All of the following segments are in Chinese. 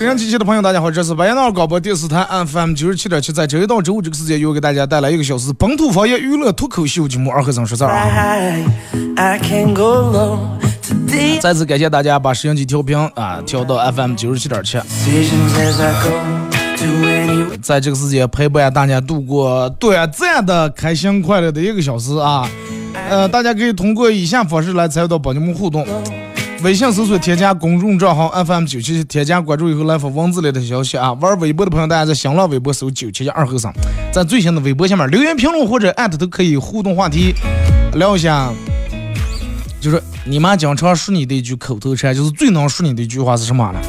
沈阳机器的朋友，大家好，这是白彦淖尔广播电视台 FM 九十七点七，在周一到周五这个时间，又给大家带来一个小时本土方言娱乐脱口秀节目《二和尚说事儿》啊。再次感谢大家把摄像机调频啊调到 FM 九十七点七，在这个时间陪伴大家度过短暂的开心快乐的一个小时啊。呃，大家可以通过以下方式来参与到宝节目互动。微信搜索添加公众账号 FM 九七七，添加关注以后来发文字类的消息啊。玩微博的朋友，大家在新浪微博搜九七七二后生，在最新的微博下面留言评论或者艾特都可以互动话题，聊一下。就是你妈经常说你的一句口头禅，就是最能说你的一句话是什么呢？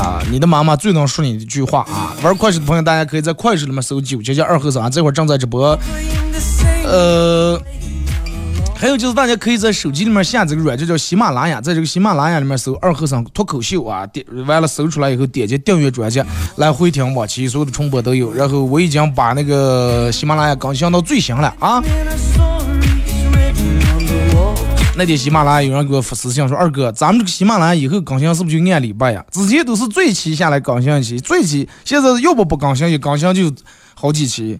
啊，你的妈妈最能说你的一句话啊。玩快手的朋友，大家可以在快手里面搜九七七二后生啊，这会儿正在直播。呃。还有就是，大家可以在手机里面下这个软件叫喜马拉雅，在这个喜马拉雅里面搜“二和尚脱口秀”啊，点完了搜出来以后，点击订阅专辑来回听往期所有的重播都有。然后我已经把那个喜马拉雅更新到最新了啊。那天喜马拉雅有人给我发私信说：“二哥，咱们这个喜马拉雅以后更新是不是就按礼拜呀？之前都是最期下来更新一期，最期现在要不不更新，一更新就好几期。”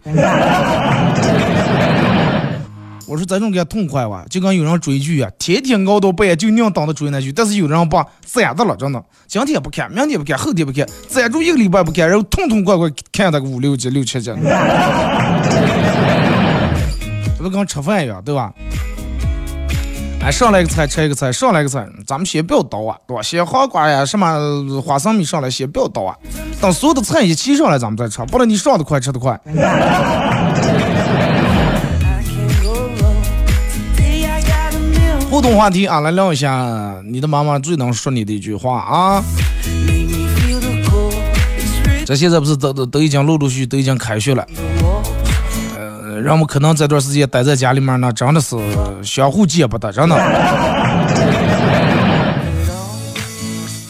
我说这种给痛快哇，就跟有人追剧啊，天天熬到半夜就硬等着追那剧，但是有人把攒着了，真的，今天不看，明天不看，后天不看，攒住一个礼拜不看，然后痛痛快快看那个五六集、六七集，这不跟吃饭一样，对吧？哎，上来一个菜吃一个菜，上来一个菜，咱们先不要倒啊，对吧？先黄瓜呀，什么花生米上来，先不要倒啊，等所有的菜一齐上来，咱们再吃，不然你上的快，吃的快。互动话题啊，来聊一下你的妈妈最能说你的一句话啊。这现在不是都都都已经陆陆续续都已经开学了，呃，人们可能这段时间待在家里面呢，真的是相互见不得，真的。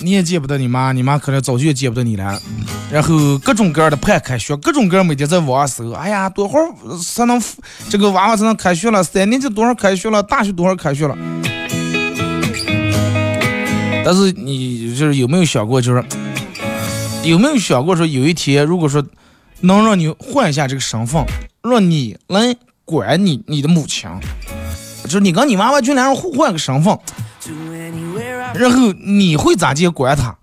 你也见不得你妈，你妈可能早就也见不得你了。然后各种各样的盼开学，各种各样每天在网上搜，哎呀，多会儿才能这个娃娃才能开学了？三年级多少开学了？大学多少开学了？但是你就是有没有想过，就是有没有想过说，有一天如果说能让你换一下这个身份，让你来管你你的母亲，就是你跟你妈妈就两人互换个身份，然后你会咋接管他？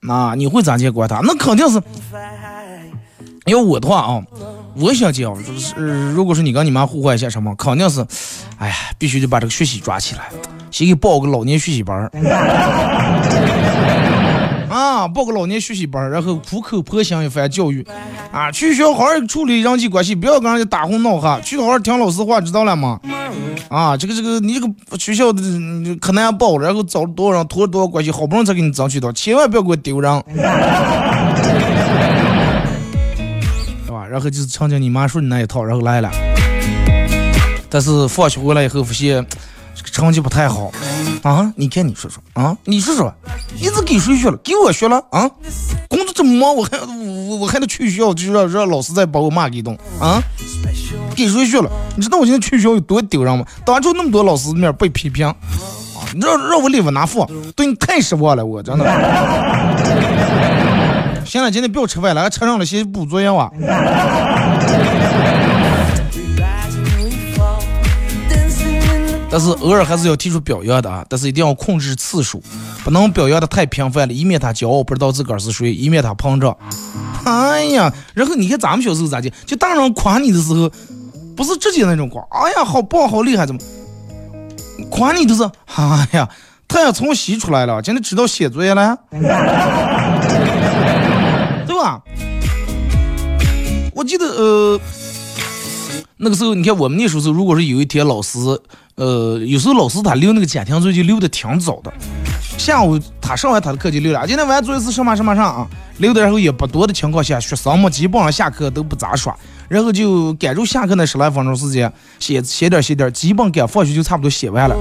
那你会咋接管他？那肯定是，要我的话啊，我想讲就是，如果是你跟你妈互换一下什么，肯定是，哎呀，必须得把这个学习抓起来。先给报个老年学习班，啊，报个老年学习班，然后苦口婆心一番教育，啊，去学校好好处理人际关系，不要跟人家打哄闹哈，去好好听老师话，知道了吗？啊，这个这个，你这个学校的可难报，然后找多少人，托了多少关系，好不容易才给你争取到，千万不要给我丢人，是吧？然后就是听听你妈说你那一套，然后来了，但是放学回来以后发现这个。成绩不太好啊！你看你说说啊，你说说，一直给谁学了？给我学了啊！工作这么忙，我还我我还得去学校，就让让老师再把我骂一顿啊！给谁学了？你知道我现在去学校有多丢人吗？当着那么多老师面被批评啊！你让让我立马拿副，对你太失望了，我真的。行了，今天不要吃饭了，吃上了先补作业啊。但是偶尔还是要提出表扬的啊，但是一定要控制次数，不能表扬的太频繁了，以免他骄傲不知道自个儿是谁，以免他膨胀。哎呀，然后你看咱们小时候咋的？就大人夸你的时候，不是直接那种夸，哎呀好棒好厉害怎么？夸你都是，哎呀，太阳从西出来了，今天知道写作业了，对吧？我记得呃，那个时候你看我们那时候，如果是有一天老师。呃，有时候老师他留那个家庭作业就留的挺早的，下午他上完他的课就留了。今天晚上作业是什么什么上啊，留的然后也不多的情况下，学生们基本上下课都不咋耍，然后就赶住下课那十来分钟时间写写点写点，基本赶放学就差不多写完了。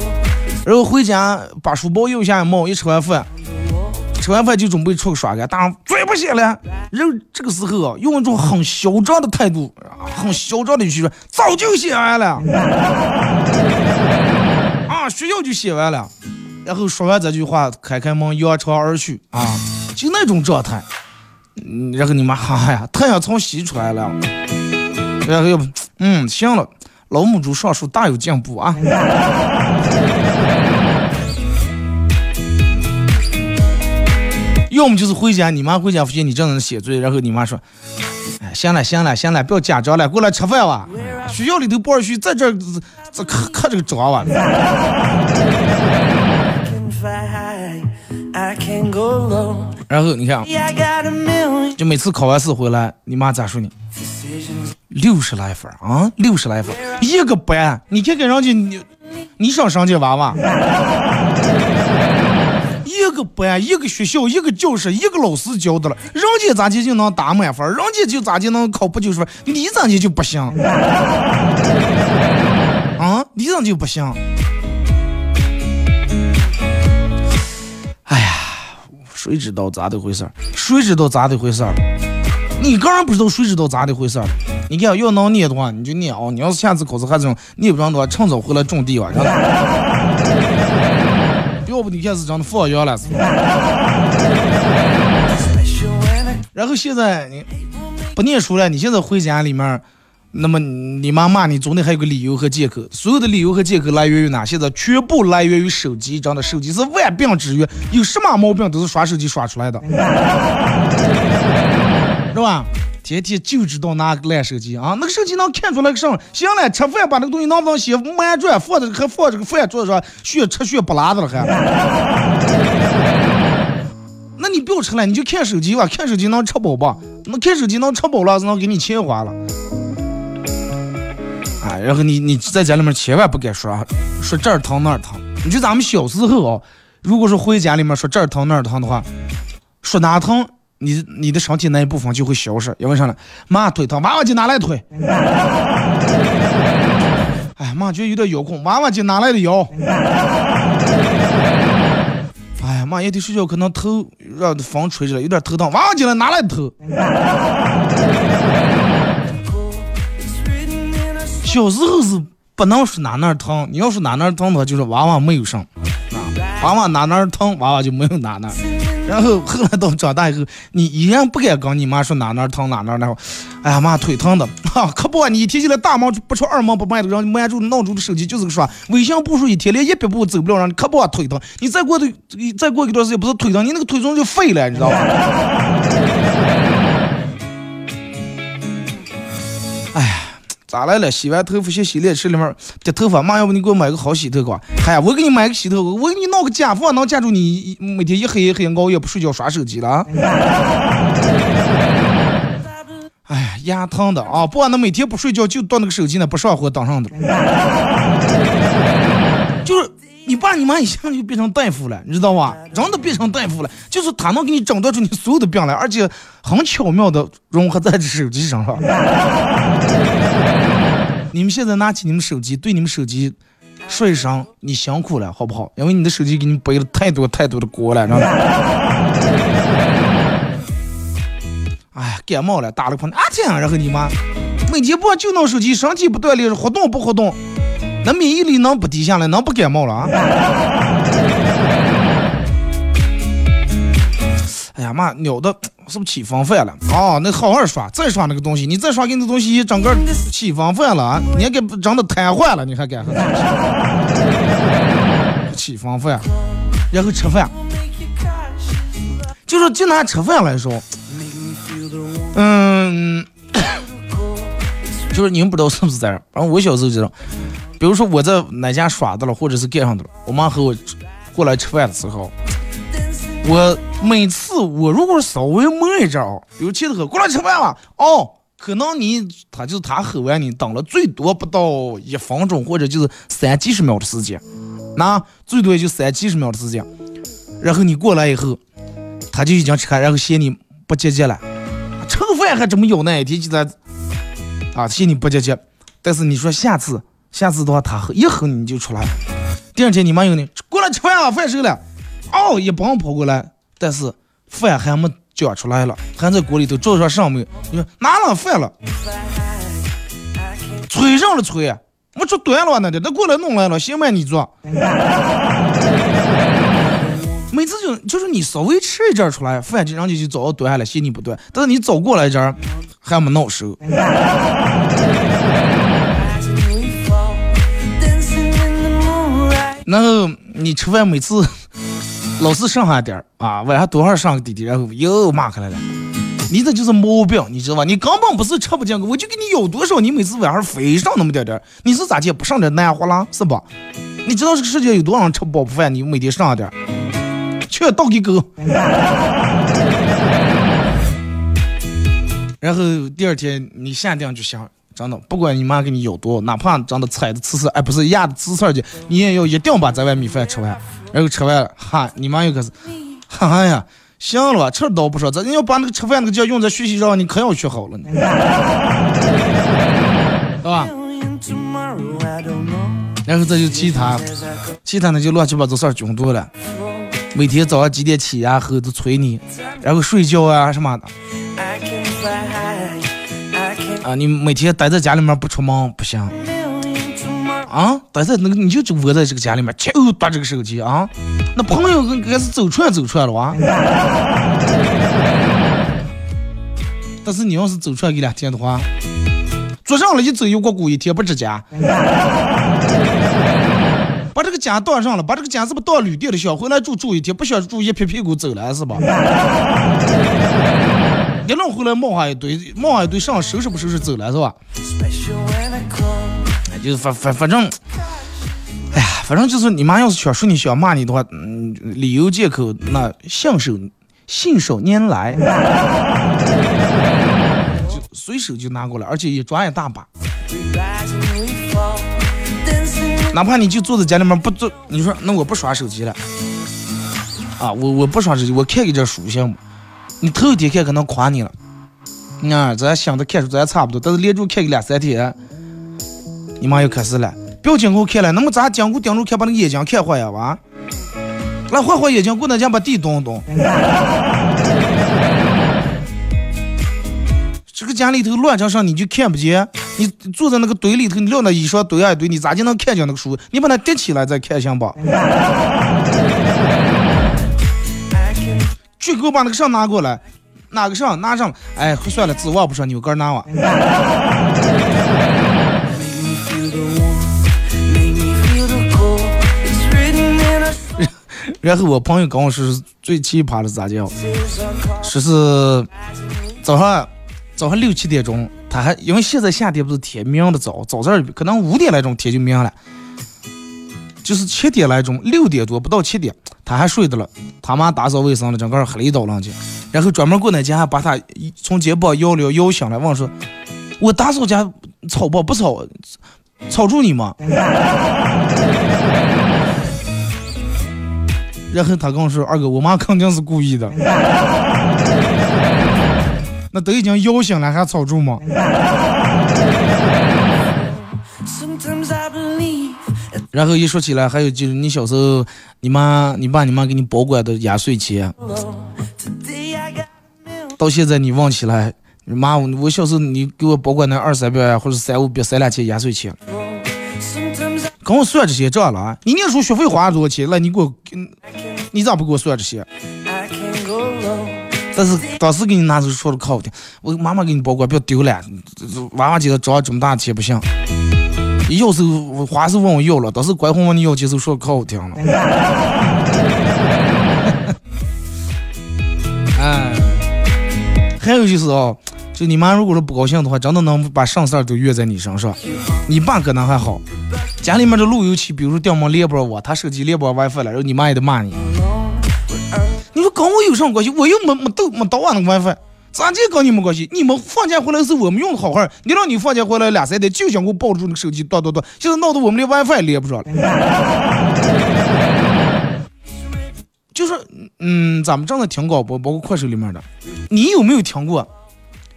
然后回家把书包又下一冒，一吃完饭，吃完饭就准备出去耍个，当然作业不写了。然后这个时候啊，用一种很嚣张的态度，很嚣张的语气说：“早就写完了。”学校就写完了，然后说完这句话，开开门扬长而去啊，就那种状态。嗯，然后你妈哈呀，太阳从西出来了，然后要不，嗯，行了，老母猪上树大有进步啊。要么就是回家，你妈回家发现你正在写作业，然后你妈说，哎，行了行了行了，不要家长了，过来吃饭吧。学校里头不允许在这这可可这个章啊。然后你看，就每次考完试回来，你妈咋说你？六十来分啊，六十来分，一个班，你看看人家你，你上上届娃娃。一个班，一个学校，一个教室，一个老师教的了，人家咋就就能打满分，人家就咋就能考不九十分，你咋就就不行？啊，你咋就不行？哎呀，谁知道咋的回事儿？谁知道咋的回事儿？你个人不知道，谁知道咋的回事儿？你看，要能念的话，你就念啊！你要是下次考试还这种念不上的话，趁早回来种地吧。要不你看是真的放羊了，然后现在你不念书了，你现在回家里面，那么你妈骂你总得还有个理由和借口，所有的理由和借口来源于哪？现在全部来源于手机，真的，手机是万病之源，有什么毛病都是刷手机刷出来的，是吧？天天就知道拿烂手机啊！那个手机能看出来个什么？行了，吃饭把那个东西能不能写满转，放着还放这个饭桌上，血吃血不拉的了还？那你不要吃了，你就看手机吧，看手机能吃饱吧？那看手机能吃饱了，是能给你钱花了。啊，然后你你在家里面千万不敢说说这儿疼那儿疼。你就咱们小时候啊，如果说回家里面说这儿疼那儿疼的话，说哪疼？你你的身体那一部分就会消失，因为啥呢？妈腿疼，娃娃机拿来腿。哎，妈觉得有点腰痛，娃娃机拿来的腰。哎呀，妈夜里睡觉可能头让风吹着了，有点头疼，娃娃机来拿来的头。小时候是不能说哪哪疼，你要是哪哪疼的话，就是娃娃没有生。啊，娃娃哪哪疼，娃娃就没有哪哪。然后后来到长大以后，你依然不敢跟你妈说哪哪疼哪哪那，哎呀妈腿疼的，哈 可不，你一天起来大忙不出二忙不迈的，让瞒住闹钟的手机就是个耍，微信步数一天连一百步走不了，让你可不腿疼，你再过的再过一段时间不是腿疼，你那个腿中就废了，你知道吧？来了？洗完头发先洗脸池里面这头发，妈，要不你给我买个好洗头膏？哎，我给你买个洗头膏，我给你弄个假发，能夹住你每天一黑一黑熬夜不睡觉耍手机了。哎呀，牙疼的啊！不然那每天不睡觉就到那个手机那不上火当上的。就是你爸你妈一下就变成大夫了，你知道吧？真的变成大夫了，就是他能给你诊断出你所有的病来，而且很巧妙的融合在这手机上，了你们现在拿起你们手机，对你们手机说一声“你辛苦了”，好不好？因为你的手机给你背了太多太多的锅了，知道吗？哎，感冒了，打了喷嚏啊天！然后你妈每天不就弄手机，身体不锻炼，活动不活动，那免疫力能不低下来，能不感冒了啊？哎呀妈，鸟的，是不是起风范了？哦，那好好刷，再刷那个东西，你再刷给你那东西整个起风范了，你还给整的瘫痪了，你还敢？起风范，然后吃饭，就是就拿吃饭来说，嗯，就是你们不知道是不是这样？反正我小时候知道，比如说我在哪家耍的了，或者是干上的了，我妈和我过来吃饭的时候。我每次我如果稍微慢一点，比如气得很，过来吃饭了，哦，可能你他就是他喝完你等了最多不到一分钟，或者就是三几十秒的时间，那最多也就三几十秒的时间，然后你过来以后，他就已经吃开，然后嫌你不积极了，吃个饭还这么有那一天就在啊嫌你不积极，但是你说下次下次的话他喝一喝你就出来了，第二天你妈有呢，过来吃饭了，饭熟了。哦，一帮跑过来，但是饭还没讲出来了，还在锅里头做上上面。你说拿了饭了，催上了催，我说端了那的，那过来弄来了，行吗？你做。每次就就是你稍微吃一点出来，饭就人家就早端下来，嫌你不端。但是你早过来这儿，还没弄熟。然后你吃饭每次。老是剩下点儿啊，晚上多少上个滴滴，然后又骂开来了。你这就是毛病，你知道吧？你根本不是吃不进，我就给你舀多少，你每次晚上非上那么点点儿，你是咋地？不上点难活了是不？你知道这个世界有多少人吃不饱饭？你每天上点儿，全倒给狗。然后第二天你下定就行，真的，不管你妈给你有多，哪怕真的踩的刺刺，哎，不是压的刺刺去，你也要一定把这碗米饭吃完。然后吃完，哈，你妈又开始，哈哈呀，行了吧，吃倒不少，咱要把那个吃饭那个劲用在学习上，你可要学好了呢，是吧？然后这就其他，其他的就乱七八糟事儿囧多了。每天早上几点起呀？后头催你，然后睡觉啊什么的。啊，你每天待在家里面不出门不行。啊，待在那个你就窝在这个家里面，就打这个手机啊。那朋友跟开始走串走串了哇。但是你要是走出来一两天的话，坐上了一走又过过一天不吱家。把这个家当上了，把这个家是不是当旅店了？想回来住住一天，不想住一撇屁股走了是吧？一弄回来冒下一堆，冒下一堆上收拾不收拾走了是吧？哎就是反反反正，哎呀，反正就是你妈要是想说你想骂你的话，嗯，理由借口那信手信手拈来，就随手就拿过来，而且一抓一大把。哪怕你就坐在家里面不坐，你说那我不耍手机了，啊，我我不耍手机，我看个这书行不？你头一天看可能夸你了，啊，咱想着看书咱差不多，但是连着看个两三天。你妈又开始了，不要紧，我看了，那么咱讲过盯住看，把那个眼睛看坏呀，哇！来换换眼睛，过那家把地动动。这个家里头乱成啥，你就看不见。你坐在那个堆里头，你撂那衣裳堆啊堆，你咋就能看见那个书？你把它叠起来再看行不？去给我把那个上拿过来，拿个上拿上。哎，算了，字忘不上，你个拿完。然后我朋友跟我说最奇葩的咋叫？说是早上早上六七点钟，他还因为现在夏天不是天明的早，早上可能五点来钟天就明了，就是七点来钟，六点多不到七点，他还睡着了。他妈打扫卫生了，整个黑了一道浪去，然后专门过那家把他从肩膀摇了摇醒了，问说：“我打扫家吵不不吵，吵住你吗？” 然后他跟我说：“二哥，我妈肯定是故意的。那都已经摇醒了，还吵住吗？”然后一说起来，还有就是你小时候，你妈、你爸、你妈给你保管的压岁钱，到现在你忘起来，妈，我小时候你给我保管那二三百或者三五百、三两千压岁钱。跟我算这些账了啊！你念书学费花了多少钱？来，你给我，你咋不给我算这些？但是当时给你拿出说的可好听，我妈妈给你保管，不要丢了。娃娃今天长这么大钱不行，要时候花是问我要了，当时乖哄问你要，接受说可好听了。哎，还有就是啊，就你妈如果说不高兴的话，真的能把上事儿都怨在你身上。你爸可能还好，家里面的路由器，比如说掉毛连不上网，他手机连不上 WiFi 了，然后你妈也得骂你。你说跟我有什么关系？我又没没到没到俺那个 WiFi，咋就跟你没关系？你们放假回来是我们用的好好，你让你放假回来俩三天就想给我抱住那个手机，断断断，现在闹得我们连 WiFi 连不上了。就是，嗯，咱们挣的挺高不，包括快手里面的，你有没有听过？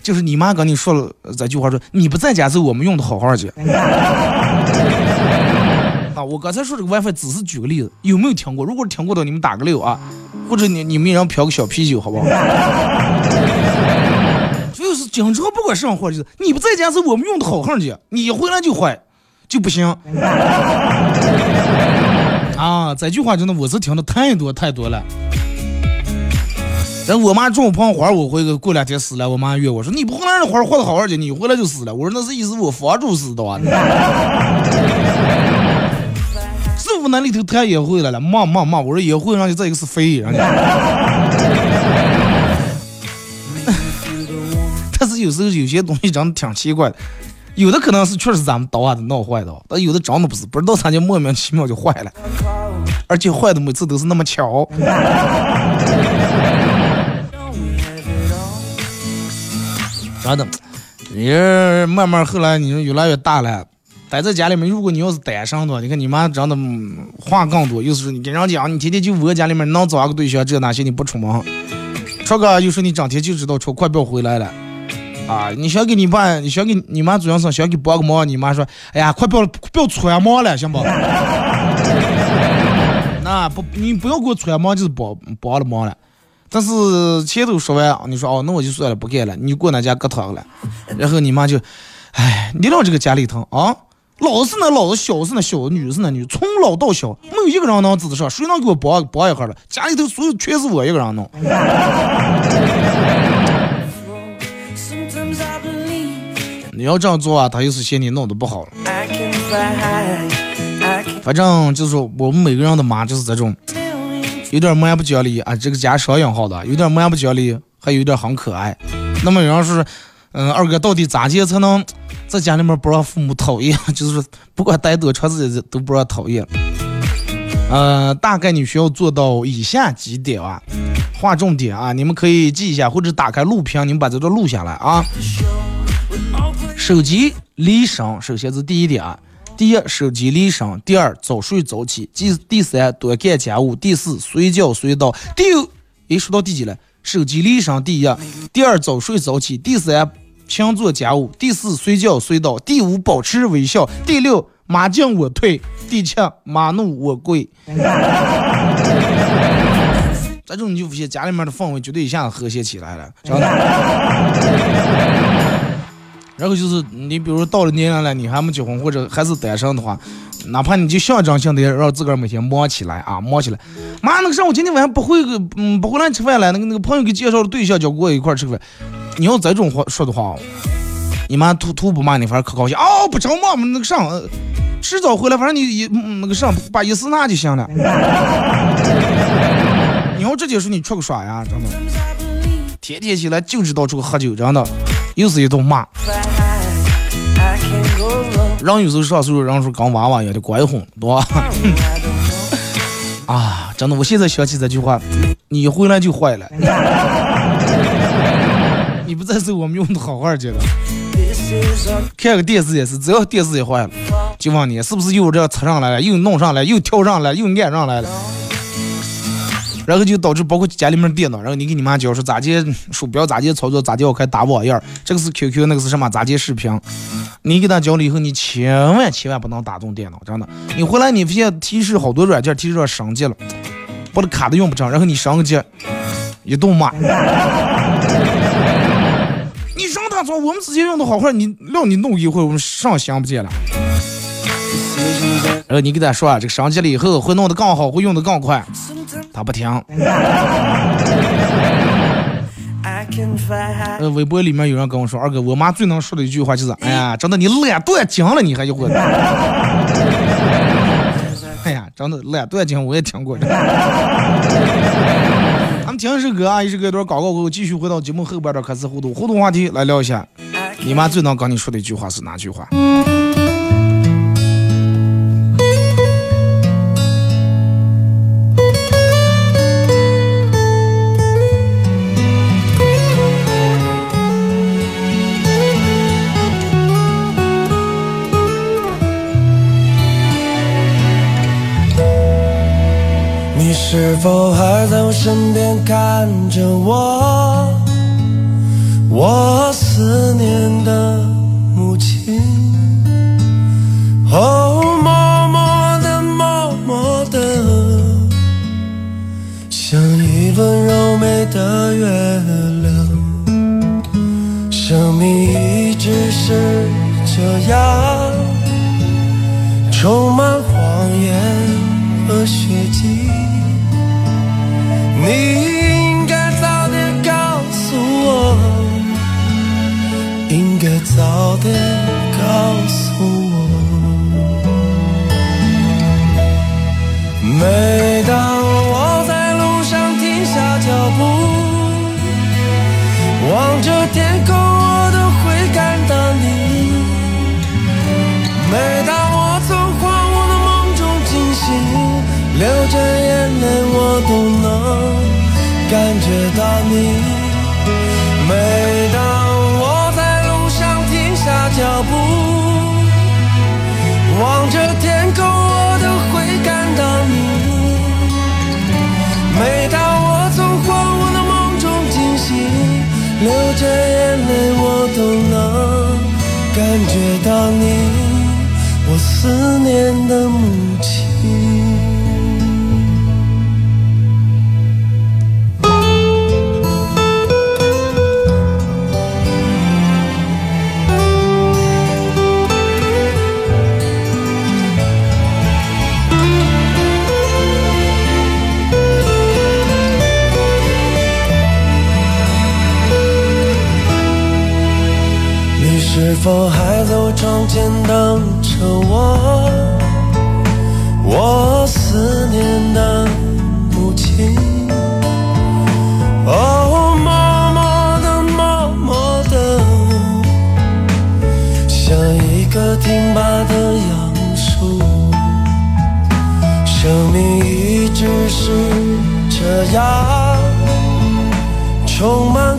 就是你妈跟你说了这句话，说你不在家是我们用的好好去。啊，我刚才说这个 WiFi 只是举个例子，有没有听过？如果听过的，你们打个六啊，或者你你们让飘个小啤酒，好不好？就是经常不管上货，就是你不在家是我们用的好好的，你一回来就坏，就不行。啊，这句话真的我是听的太多太多了。等我妈种胖花，我回过两天死了，我妈约我说你不回来，那花活的好好的，你回来就死了。我说那是意思我房主死的啊。师傅那里头太也会了了，骂骂骂，我说也会，让你这一个是飞，让你。但是有时候有些东西真的挺奇怪的。有的可能是确实咱们刀啊的闹坏的，但有的真的不是，不知道咋就莫名其妙就坏了，而且坏的每次都是那么巧。真的，人慢慢后来你说越来越大了，待在家里面，如果你要是单身的话，你看你妈真的话更多，又是你跟人讲，你天天就窝家里面能找个对象，这那些你不出门，说个又说你整天就知道出，快不要回来了。啊！你想给你爸，你想给你妈主要是想给帮个忙，你妈说：“哎呀，快不要不要穿忙了，行不？” 那不，你不要给我穿忙，就是帮帮了忙了。但是前头说完，你说哦，那我就算了，不干了，你过那家搁他了。然后你妈就，哎，你让这个家里头啊，老是那老子，小是那小，女是那女，从老到小没有一个人能指得上，谁能给我帮帮一下了？家里头所有全是我一个人弄。你要这样做啊，他又是嫌你弄得不好了。反正就是我们每个人的妈就是这种，有点蛮不讲理啊，这个家双引号的，有点蛮不讲理，还有点很可爱。那么有人说，嗯，二哥到底咋接才能在家里面不让父母讨厌？就是不管待多长时间都不让讨厌。呃，大概你需要做到以下几点啊，划重点啊，你们可以记一下，或者打开录屏，你们把这段录下来啊。手机离身，首先是第一点啊。第一，手机离身；第二，早睡早起；第第三，多干家务；第四，随叫随到；第五，诶，说到第几了？手机离身第一，第二，早睡早起；第三，勤做家务；第四，随叫随到；第五，保持微笑；第六，马进我退；第七，马怒我跪。这种你就发现家里面的氛围绝对一下子和谐起来了，真的。然后就是你，比如到了年龄了，你还没结婚或者还是单身的话，哪怕你就象征性的让自个儿每天忙起来啊，忙起来。妈，那个上我今天晚上不回个，嗯，不回来吃饭了。那个那个朋友给介绍的对象叫跟我一块吃饭。你要这种话说的话，你妈图图不骂你，反正可高兴。哦，不着忙嘛，那个上，迟早回来，反正你一那个上把意思拿就行了。你要直接说你出个耍呀，真的，天天起来就知道出去喝酒，真的。又是一顿骂，人有时候上岁数，人说跟娃娃一样的乖哄，对吧？啊，真的，我现在想起这句话，你回来就坏了，你不再是我们用的好好的了。看个电视也是，只要电视也坏了，就问你是不是又这插上来了，又弄上来，又跳上来，又按上来了。然后就导致包括家里面电脑，然后你给你妈教说咋接鼠标咋接操作，咋接开打网页，这个是 QQ，那个是什么咋接视频，你给他教了以后，你千万千万不能打动电脑，真的。你回来你发现提示好多软件提示说升级了，把的卡都用不成，然后你升级，一顿骂。你上他做，我们之前用的好坏，你让你弄一会，我们上想不见了。然后你给他说啊，这个升级了以后会弄得更好，会用得更快。他不听。呃，微博里面有人跟我说，二哥，我妈最能说的一句话就是，哎呀，真的你懒惰精了，你还一会。哎呀，真的懒惰精，我也听过。咱们听一首歌啊，一首歌一段广告过后，继续回到节目后边的开始互动，互动话题来聊一下，你妈最能跟你说的一句话是哪句话？是否还在我身边看着我？我思念的母亲，哦，默默的，默默的，像一轮柔美的月亮。生命一直是这样，充满谎言和血迹。早点这样，充满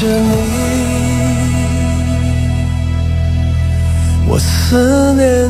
着你，我思念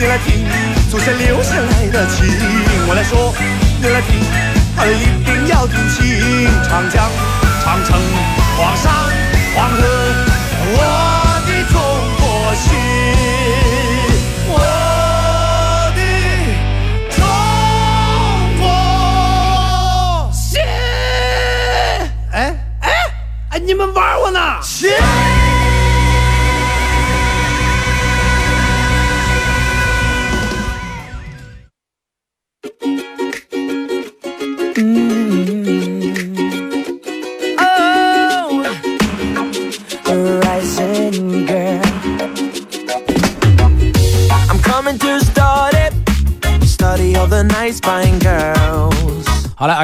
你来听，祖先留下来的情。我来说，你来听，他一定要听清。长江、长城、黄山、黄河，我的中国心，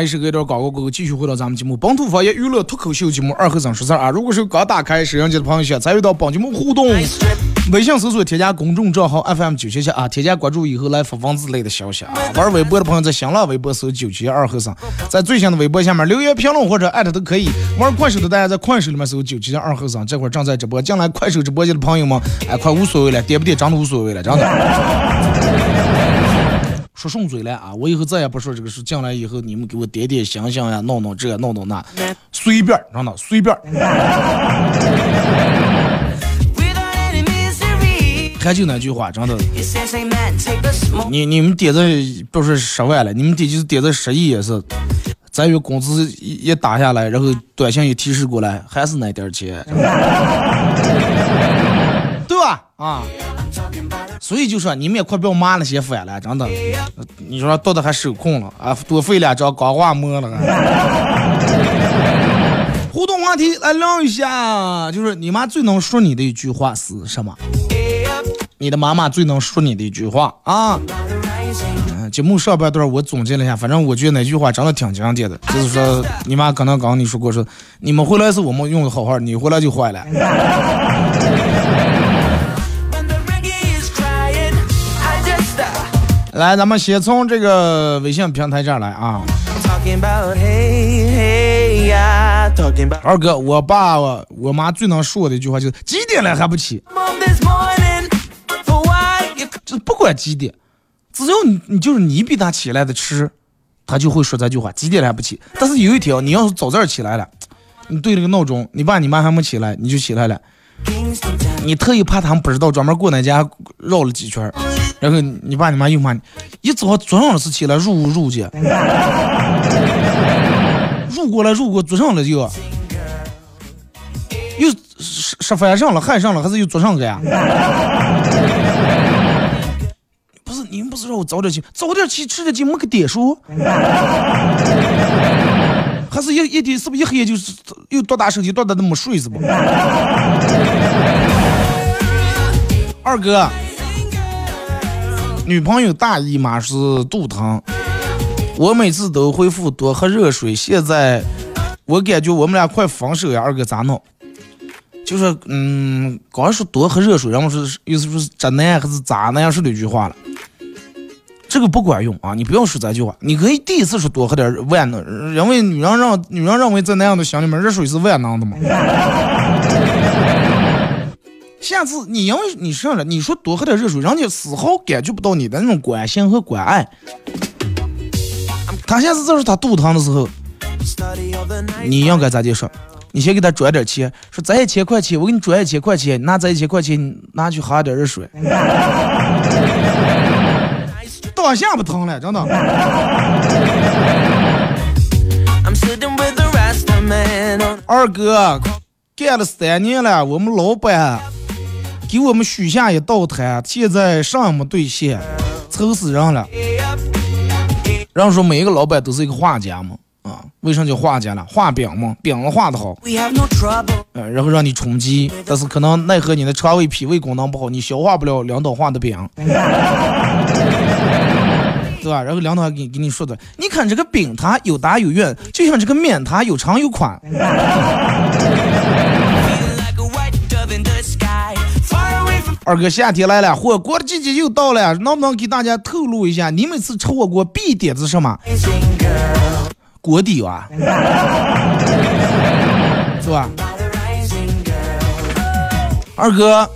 是隔一段广告过后，继续回到咱们节目本土方言娱乐脱口秀节目二和尚说事儿啊。如果是刚打开摄像机的朋友，想参与到本节目互动，微信搜索添加公众账号 FM 九七七啊，添加关注以后来发文字类的消息啊。玩微博的朋友在新浪微博搜九七二和尚，在最新的微博下面留言评论或者艾特都可以。玩快手的大家在快手里面搜九七二和尚，这会儿正在直播。进来快手直播间的朋友们，哎，快无所谓了，点不点真的无所谓了，真的。说顺嘴了啊！我以后再也不说这个事。进来以后，你们给我点点星星呀，弄弄这，弄弄那，随便，真的随便。还就那句话，真的，你你们点的不是十万了，你们点就是点的十亿也是。咱月工资一打下来，然后短信一提示过来，还是那点钱，对吧？啊。所以就说你们也快不要骂那些反了，真的。你说到的还手控了啊，多费两张钢化膜了。互动话题来聊一下，就是你妈最能说你的一句话是什么？你的妈妈最能说你的一句话啊？嗯，节目上半段我总结了一下，反正我觉得那句话真的挺经典的，就是说你妈可能刚你说过，说你们回来是我们用的好好，你回来就坏了。来，咱们先从这个微信平台这儿来啊。二哥，我爸我我妈最能说的一句话就是几点了还不起，就不管几点，只要你你就是你比他起来的迟，他就会说这句话几点了还不起。但是有一条，你要是早点起来了，你对这个闹钟，你爸你妈还没起来，你就起来了，你特意怕他们不知道，专门过那家绕了几圈。然后你爸你妈又骂你，一早早上是起来入入去，入过来入过坐上了就，又吃吃饭上了还上了，还是又坐上个呀？不是你们不是让我早点起，早点起吃的就没个点数，还是一一点是不是一黑就是又多大手机多大那么睡是不？二哥。女朋友大姨妈是肚疼，我每次都回复多喝热水。现在我感觉我们俩快分手呀，二哥咋弄？就是嗯，刚说多喝热水，然后说意思说是渣男还是咋那样说的一句话了。这个不管用啊，你不要说这句话。你可以第一次说多喝点万能，因为女人让女人认为在那样的心里面，热水是万能的嘛。下次你因为你上了，你说多喝点热水，人家丝毫感觉不到你的那种关心和关爱。他下次再说他肚疼的时候，你应该咋介说？你先给他转点钱，说咱一千块钱，我给你转一千块钱，拿咱一千块钱拿去喝点热水。当下不疼了，真的。二哥干了三年了，我们老板。给我们许下一道摊，现在上没兑现，愁死人了。人说每一个老板都是一个画家嘛，啊，为啥叫画家了？画饼嘛，饼子画的好，呃，然后让你充饥，但是可能奈何你的肠胃脾胃功能不好，你消化不了两道画的饼。对吧？然后领导还给给你说的，你看这个饼它有大有圆，就像这个面它有长有宽。二哥，夏天来了，火锅的季节又到了，能不能给大家透露一下，你每次吃火锅必点的是什么？锅底啊，是吧？二哥，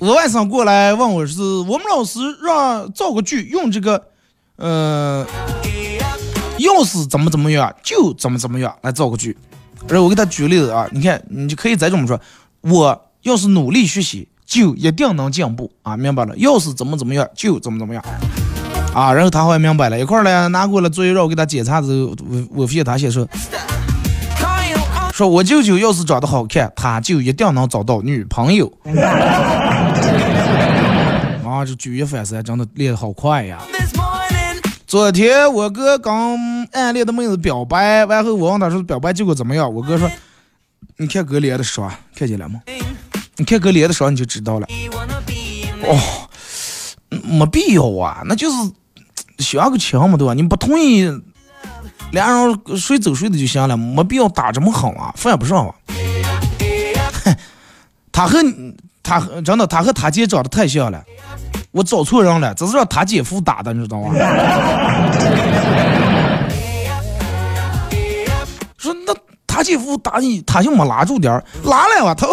我外甥过来问我是，我们老师让造个句，用这个，呃，要是怎么怎么样，就怎么怎么样来造个句。然后我给他举例子啊，你看，你就可以再这么说，我要是努力学习。就一定能进步啊！明白了，要是怎么怎么样，就怎么怎么样啊！然后他还明白了，一块儿呢拿过来作业让我给他检查之后，我我发现他先说，说我舅舅要是长得好看，他就一定能找到女朋友。啊，这举一反三，真的练得好快呀！昨天我哥刚暗恋的妹子表白完后，我问他说表白结果怎么样？我哥说，你看哥脸的爽，看见了吗？你看哥脸的时候你就知道了。哦，没必要啊，那就是相个亲嘛，对吧？你不同意，俩人谁走谁的就行了，没必要打这么狠啊，犯不上啊。他和他真的，他和他姐长得太像了，我找错人了，这是让他姐夫打的，你知道吗？说那他姐夫打你，他就没拉住点儿，拉来吧，他。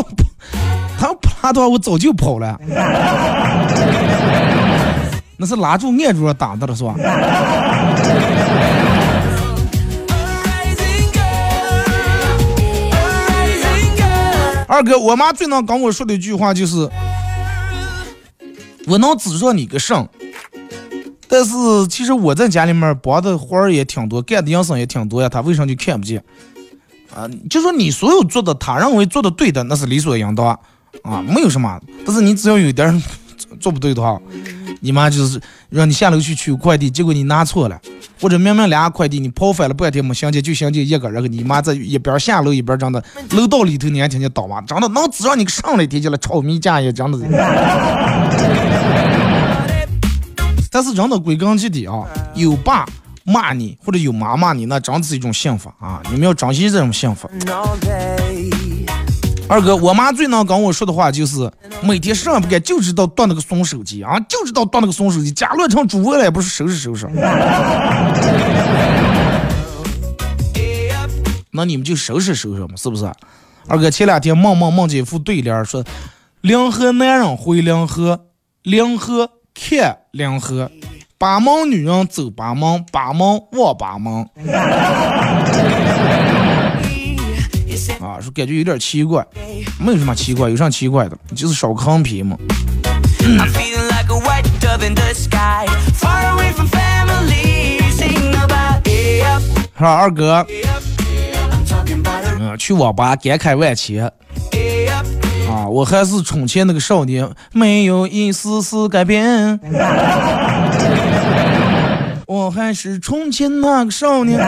他不拉的话，我早就跑了。那是拉住按住了打的了，是吧？二哥，我妈最能跟我说的一句话就是：我能指着你个肾，但是其实我在家里面帮的活儿也挺多，干的营生也挺多呀，他为啥就看不见？啊，就说你所有做的，他认为做的对的，那是理所应当。啊，没有什么，但是你只要有点做不对的话，你妈就是让你下楼去取快递，结果你拿错了，或者明明俩快递你跑反了半天没相见，就相见一个，然后你妈在一边下楼一边真的楼道里头你还听见倒嘛，真的能指让你上来天去了，炒米价也真的。但是真的归根结底啊，有爸骂你或者有妈骂你，那真是一种幸福啊，你们要珍惜这种幸福。二哥，我妈最能跟我说的话就是，每天上不干就知道断那个松手机啊，就知道断那个松手机，家乱成猪窝了也不是收拾收拾。那你们就收拾收拾嘛，是不是？二哥前两天梦梦梦见一副对联，说：临河男人回临河，临河看临河，八门女人走八门，八门望八门。感觉有点奇怪，没有什么奇怪，有啥奇怪的？就是少个横批嘛。是吧，二哥？嗯，去网吧感慨万千。啊，我还是从前那个少年，没有一丝丝改变。我还是从前那个少年。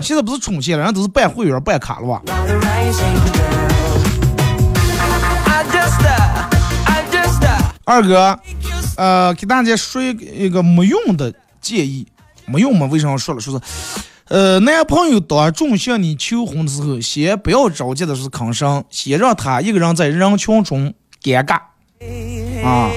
现在不是充钱了，人家都是办会员、办卡了吧？二哥，呃，给大家说一个一个没用的建议，没用吗？为什么说了？说是，呃，男朋友当众向你求婚的时候，先不要着急的是吭声，先让他一个人在人群中尴尬啊。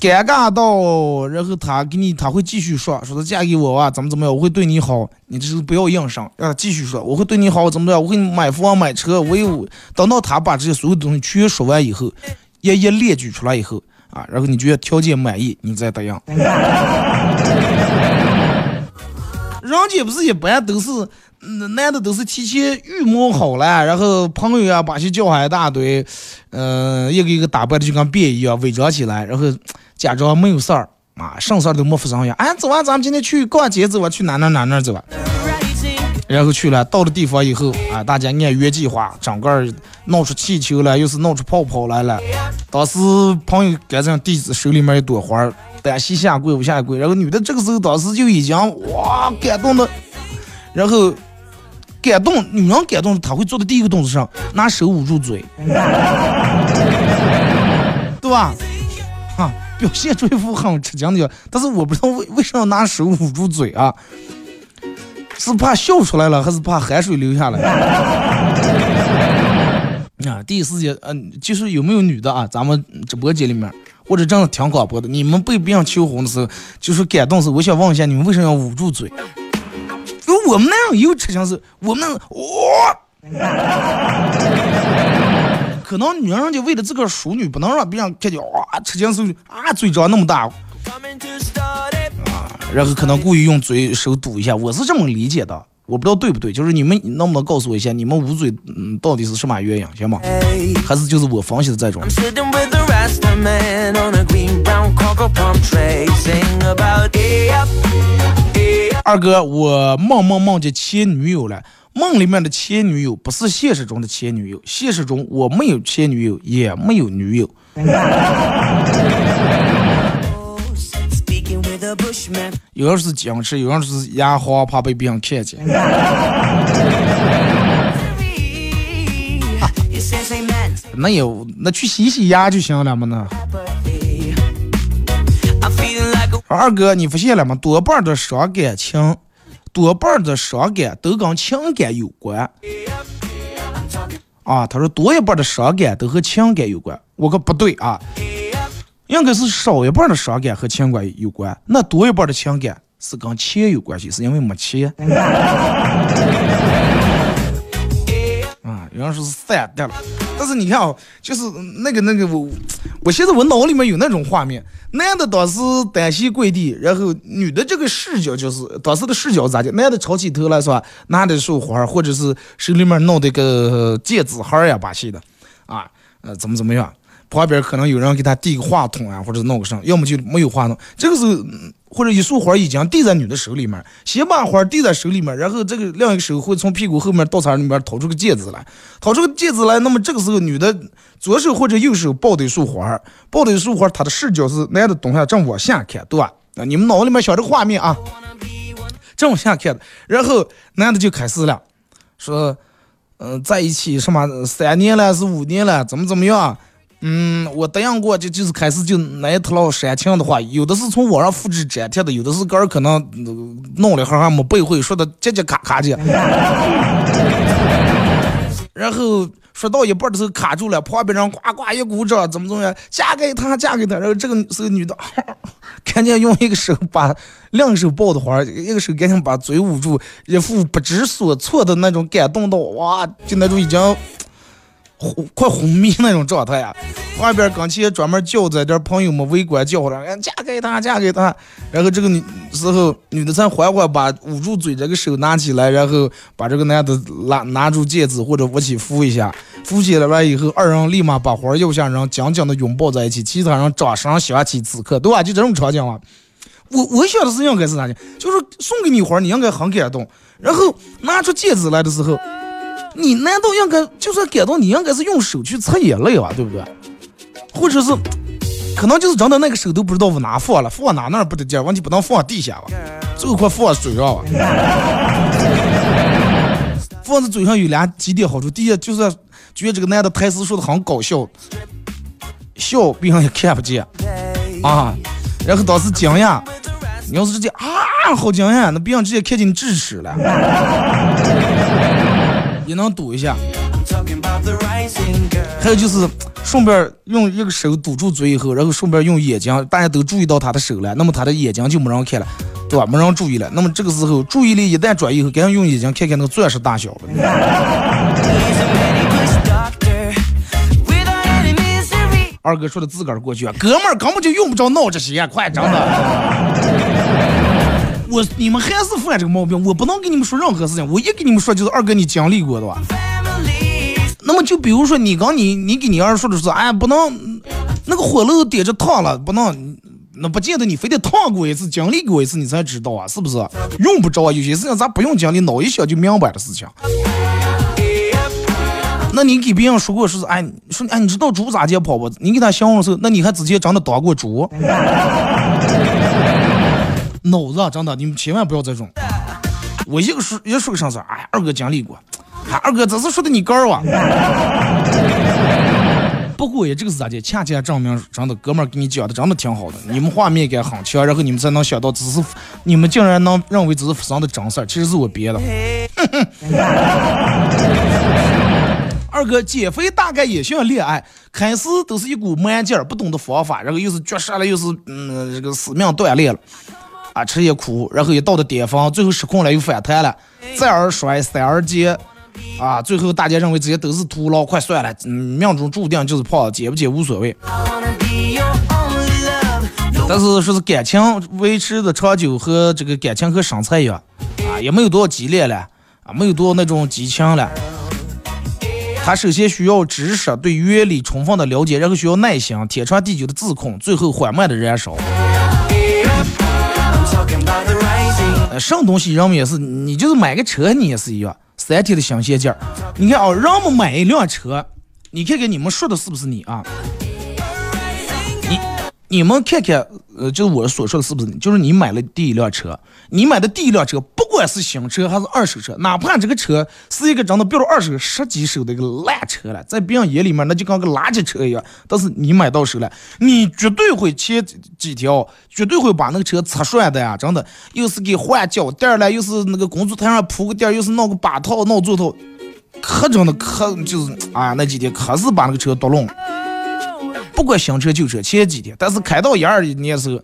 尴尬到，然后他给你，他会继续说，说他嫁给我啊，怎么怎么样，我会对你好，你这是不要硬上，让他继续说，我会对你好，怎么样，我会买房买车，我有，等到他把这些所有东西全说完以后，一一列举出来以后啊，然后你觉得条件满意，你再答应。人家不是一般都是。男的都是提前预谋好了，然后朋友呀把些叫上一大堆，嗯，一个一个打扮的就跟变一样，伪装起来，然后假装没有事儿啊，什么事儿都没发生一样。哎，走啊，咱们今天去逛街走啊，去哪哪哪哪走啊？然后去了，到了地方以后啊，大家按原计划，整个闹出气球了，又是闹出泡泡来了。当时朋友赶上弟子手里面一朵花，单膝下跪，不下跪，然后女的这个时候当时就已经哇感动的，然后。感动，女人感动，她会做的第一个动作是拿手捂住嘴，对吧？哈，表现出一副很吃惊的样子，但是我不知道为为什么要拿手捂住嘴啊？是怕笑出来了，还是怕汗水流下来？啊，第一时间，嗯、就是有没有女的啊？咱们直播间里面，或者正在听广播的，你们被别人求婚的时候，就是感动时，我想问一下，你们为什么要捂住嘴？我们那样也有吃惊是，我们哇、可能女人就为了自个淑女，不能让别人看见哇，吃惊时候啊嘴张那么大，然后可能故意用嘴手堵一下，我是这么理解的，我不知道对不对，就是你们能不能告诉我一下，你们捂嘴嗯到底是什么原因，行吗？还是就是我分析的这种。二哥，我梦梦梦见前女友了。梦里面的前女友不是现实中的前女友，现实中我没有前女友，也没有女友。有人是僵持，有人是牙花，怕被别人看见。那有那去洗洗牙就行了嘛呢？二哥，你发现了吗？多半的伤感情，多半的伤感都跟情感有关。啊，他说多一半的伤感都和情感有关。我可不对啊，应该是少一半的伤感和情感有关，那多一半的情感是跟钱有关系，是因为没钱。啊，有人说是散掉了，但是你看啊，就是那个那个我，我现在我脑里面有那种画面，男的当时单膝跪地，然后女的这个视角就是当时的视角咋的？男的抄起头来是吧，拿着手环或者是手里面弄的个戒指环呀把戏的，啊，呃怎么怎么样？旁边可能有人给他递个话筒啊，或者弄个什么，要么就没有话筒。这个时候，或者一束花已经递在女的手里面，先把花递在手里面，然后这个另一个手会从屁股后面稻草里面掏出个戒指来，掏出个戒指来。那么这个时候，女的左手或者右手抱的一束花，抱的一束花，她的视角是男的蹲下正往下看，对吧？啊，你们脑子里面想这个画面啊，正往下看的，然后男的就开始了，说，嗯、在一起什么三年了，是五年了，怎么怎么样？嗯，我答应过，就就是开始就那一套煽情的话，有的是从网上复制粘贴的，有的是个人可能、弄了一会儿还没背会，说的结结卡卡的，然后说到一半的时候卡住了，旁边人呱呱一鼓掌，怎么怎么样，嫁给他，嫁给他，然后这个是个女的，赶紧用一个手把两手抱的花，一个手赶紧把嘴捂住，一副不知所措的那种感动到，哇，就那种已经。快昏迷那种状态呀、外边刚才专门叫在这朋友们围观叫着，哎嫁给他，嫁给他。然后这个女时候，女的才缓缓把捂住嘴这个手拿起来，然后把这个男的拿拿住戒指或者握起扶一下，扶起来完以后，二人立马把花要下，然后紧紧的拥抱在一起，其他人掌声响起，此刻对吧？就这种场景啊。我我想的是应该是啥呢？就是送给你花，你应该很感动，然后拿出戒指来的时候。你难道应该就算感动，你应该是用手去擦眼泪吧，对不对？或者是，可能就是真的那个手都不知道往哪放了，放哪那不得劲儿，问题不能放地下吧，最后快放嘴上吧。放在嘴上有俩几点好处，第一就是觉得这个男的台词说的很搞笑，笑别人也看不见啊，然后当时惊讶，你要是直接啊好惊讶，那别人直接看见你智齿了。也能堵一下。还有就是顺便用一个手堵住嘴以后，然后顺便用眼睛，大家都注意到他的手了，那么他的眼睛就没人看了，对吧？没人注意了。那么这个时候注意力一旦转移以后，赶紧用眼睛看看那个钻石大小。二哥说的自个儿过去啊，哥们儿根本就用不着闹这些，快整的。我你们还是犯这个毛病，我不能跟你们说任何事情，我一跟你们说就是二哥你经历过的吧。那么就比如说你刚你你给你儿说的是，哎不能那个火炉点着烫了，不能，那不见得你非得烫过一次，经历过一次你才知道啊，是不是？用不着啊，有些事情咱不用经历，脑一想就明白的事情。那你给别人说过是，哎，说哎，你知道猪咋解剖不？你给他形容的时候，那你还之前真的当过猪？脑子啊，真的，你们千万不要这种。我一个说一说个上事儿，哎，二哥经历过，哎，二哥这是说的你杆儿哇。不过也这个是咋的？恰恰证明真的，哥们儿给你讲的真的挺好的，你们画面感很强，然后你们才能想到，只是你们竟然能认为只是发生的真事儿，其实是我编的。二哥，减肥大概也像恋爱，开始都是一股蛮劲儿，不懂得方法，然后又是绝食了，又是嗯这个死命锻炼了，啊吃也苦，然后也到了巅峰，最后失控了又反弹了，再而衰，三而竭，啊，最后大家认为这些都是徒劳，快算了，嗯，命中注定就是胖，减不减无所谓。但是说是感情维持的长久和这个感情和身材一样，啊，也没有多少激烈了，啊，没有多少那种激情了。他首先需要知识，对原理充分的了解，然后需要耐心，天长地久的自控，最后缓慢的燃烧。呃，什么东西人们也是，你就是买个车，你也是一样，三天的新鲜劲儿。你看啊，人们买一辆车，你看看你们说的是不是你啊？你们看看，呃，就是我所说的是不是你？就是你买了第一辆车，你买的第一辆车，不管是新车还是二手车，哪怕这个车是一个真的标了二手十几手的一个烂车了，在别人眼里面那就跟个垃圾车一样，但是你买到手了，你绝对会切几条，绝对会把那个车擦涮的呀，真的，又是给换脚垫了，又是那个工作台上铺个垫，又是弄个把套、弄座套，可真的可就是啊，那几天可是把那个车捣弄。不管新车旧车，前几天，但是开到一二年时候，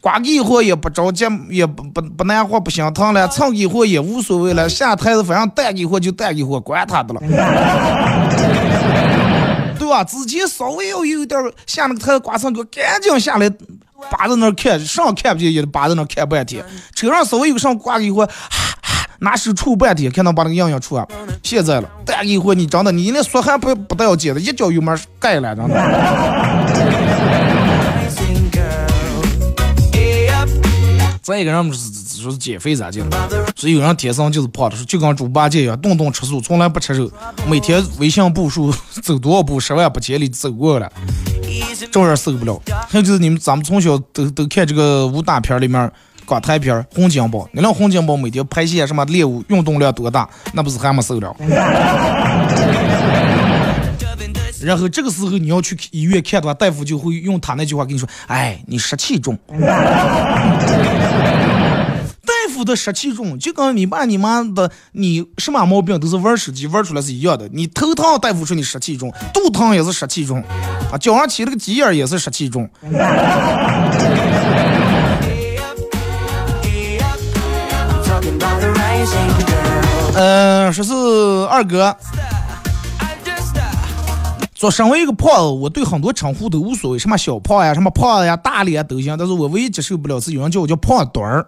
刮给货也不着急，也不不不难活，不心疼了，蹭给货也无所谓了，下台子反正带给货就带给货，管他的了，对吧？之前稍微要有点下那个台子刮蹭给，赶紧下来，扒在那儿看，上看不见也得扒在那儿看半天，车上稍微有上刮给货。拿手杵半天，看能把那个样样杵啊！现在了，但一会你真的，你那说还不不带要紧的，一脚油门盖了，真的。再一个人们是说是减肥咋的，所以有人天生就是胖的，就跟猪八戒一样，顿顿吃素，从来不吃肉，每天微信步数走多少步，十万八千里走过了，照样受不了。还有就是你们咱们从小都都看这个武打片里面。港台片洪金宝，那辆洪金宝每天拍戏什么练武，运动量多大，那不是还没瘦了。然后这个时候你要去医院看的话，大夫就会用他那句话跟你说：“哎，你湿气重。” 大夫的湿气重，就跟你爸你妈的你什么毛病都是玩手机玩出来是一样的。你头疼，大夫说你湿气重；肚疼也是湿气重，啊，脚上起了个鸡眼也是湿气重。嗯，说是二哥，做身为一个胖子，我对很多称呼都无所谓，什么小胖呀，什么胖子呀，大脸都行。但是我唯一接受不了是有人叫我叫胖墩儿。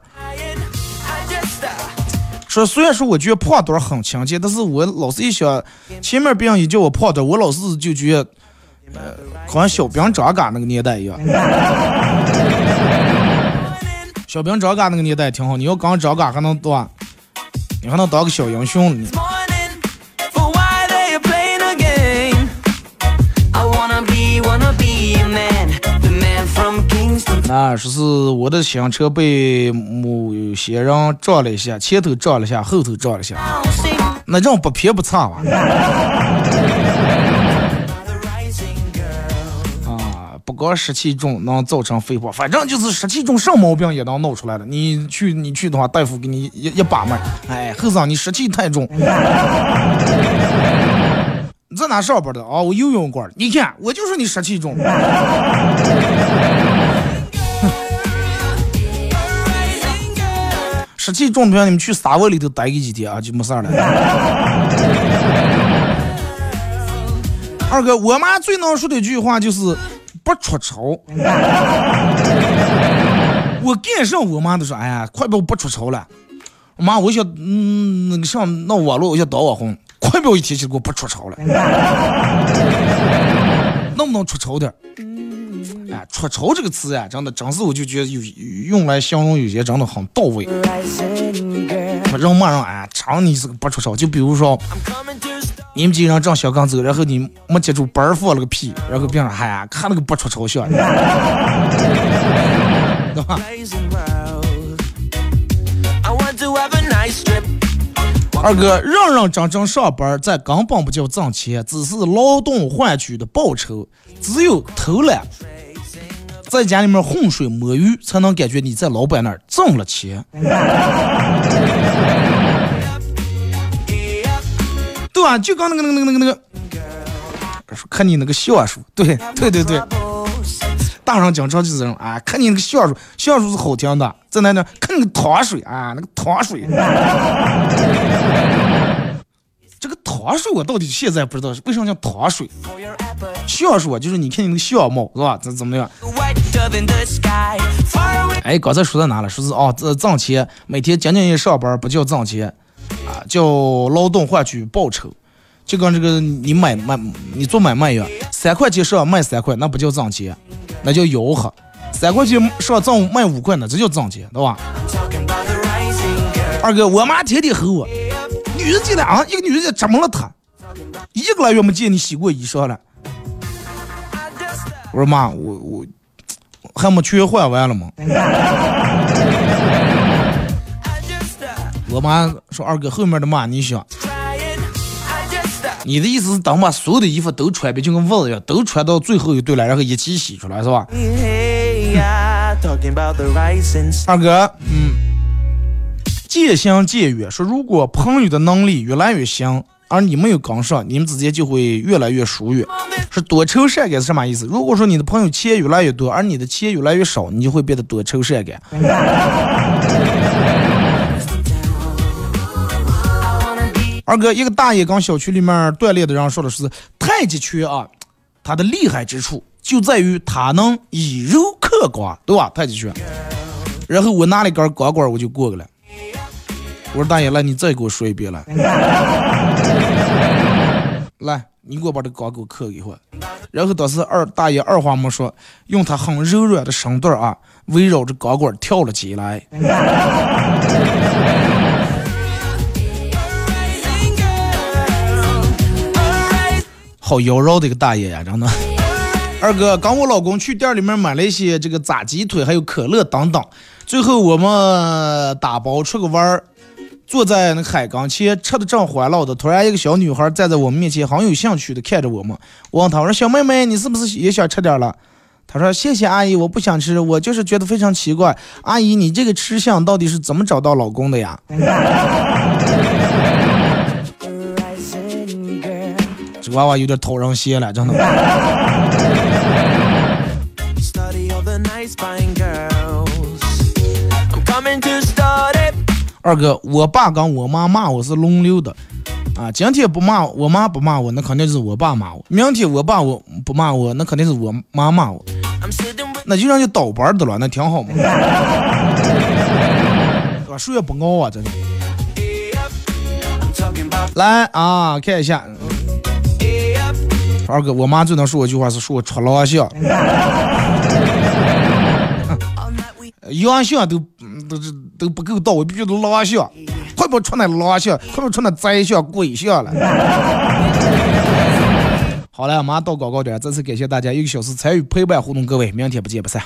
说虽然说我觉得胖墩儿很亲切，但是我老是一想，前面别人一叫我胖墩儿，我老是就觉得，呃，好像小兵张嘎那个年代一样。小兵张嘎那个年代挺好，你要刚张嘎还能多。你还能当个小英雄呢？那说是我的新车被某些人撞了一下，前头撞了一下，后头撞了一下，那人不偏不差吧？光湿气重能造成肺泡，反正就是湿气重，什么毛病也能闹出来了。你去你去的话，大夫给你一一把脉，哎，后生你湿气太重。你在哪上班的啊？我游泳馆。你看，我就说你湿气重。湿气重的话，你们去沙窝里头待个几天啊，就没事了。二哥，我妈最能说的一句话就是。不出丑，我干上我妈都说，哎呀，快不要不出丑了。妈，我想，嗯，那个上那网络，我想当网红，快不要一提起给我不出丑了。能不能出丑点？哎，出丑这个词啊，真的，真是我就觉得有用来形容有些真的很到位。人骂人，哎，常你是个不出丑。就比如说。你们几个人正小刚走，然后你没接住，板儿放了个屁，然后别人嗨呀，看那个不出丑相，对吧？二哥，认认真真上班，这根本不叫挣钱，只是劳动换取的报酬。只有偷懒，在家里面浑水摸鱼，才能感觉你在老板那儿挣了钱。对吧？就刚那个那个那个那个那个，看你那个像素，对对对对，大上经常就是啊，看你那个像素，像素是好听的，在那那看那个糖水啊，那个糖水。这个糖水我到底现在不知道为什么叫糖水，像素就是你看你那个相貌是吧？怎怎么样？哎，刚才说到哪了？说是哦，这挣钱，每天仅仅一上班不叫挣钱啊，叫劳动换取报酬。就跟这个你买卖你做买卖一样，三块钱上卖三块，那不叫挣钱，那叫吆喝。三块钱上挣卖五块，呢这叫挣钱，对吧？二哥，我妈天天吼我。女人进来啊，一个女人进怎么了？她一个来月没见你洗过衣裳了。我说妈，我我还没全换完了吗？我妈说二哥后面的嘛你想，你的意思是等把所有的衣服都穿遍，就跟袜子一样，都穿到最后一对了，然后一起洗出来是吧？二哥，嗯。渐行渐远，说如果朋友的能力越来越行，而你没有跟上，你们之间就会越来越疏远。是多愁善感是什么意思？如果说你的朋友钱越来越多，而你的钱越来越少，你就会变得多愁善感。二哥，一个大爷跟小区里面锻炼的人说的是太极拳啊，它的厉害之处就在于它能以柔克刚，对吧？太极拳。然后我拿了一根钢管，我就过去了。我说大爷，来，你再给我说一遍来。来，你给我把这钢给我刻一会。然后当时二大爷二话没说，用他很柔软的身段啊，围绕着钢管跳了起来。好妖娆的一个大爷呀，真的。二哥刚我老公去店里面买了一些这个炸鸡腿，还有可乐等等。最后我们打包出个弯儿。坐在那海港前吃的正欢乐的，突然一个小女孩站在我们面前，很有兴趣的看着我们。我问她我说：“小妹妹，你是不是也想吃点了？”她说：“谢谢阿姨，我不想吃，我就是觉得非常奇怪。阿姨，你这个吃相到底是怎么找到老公的呀？” 娃娃有点讨人嫌了，真的。二哥，我爸跟我妈骂我是轮流的，啊，今天不骂我妈不骂我，那肯定是我爸骂我；明天我爸我不骂我，那肯定是我妈骂我。那就让你倒班的了，那挺好嘛。对吧数学不高啊，真的。来啊，看一下，二哥，我妈最能说我一句话是说我出狼相，洋相都都是。都不够到我，必须得狼相，快不出那狼相，快不出那宰相、鬼相了。好了，马上到广告点，再次感谢大家一个小时参与陪伴互动，各位，明天不见不散。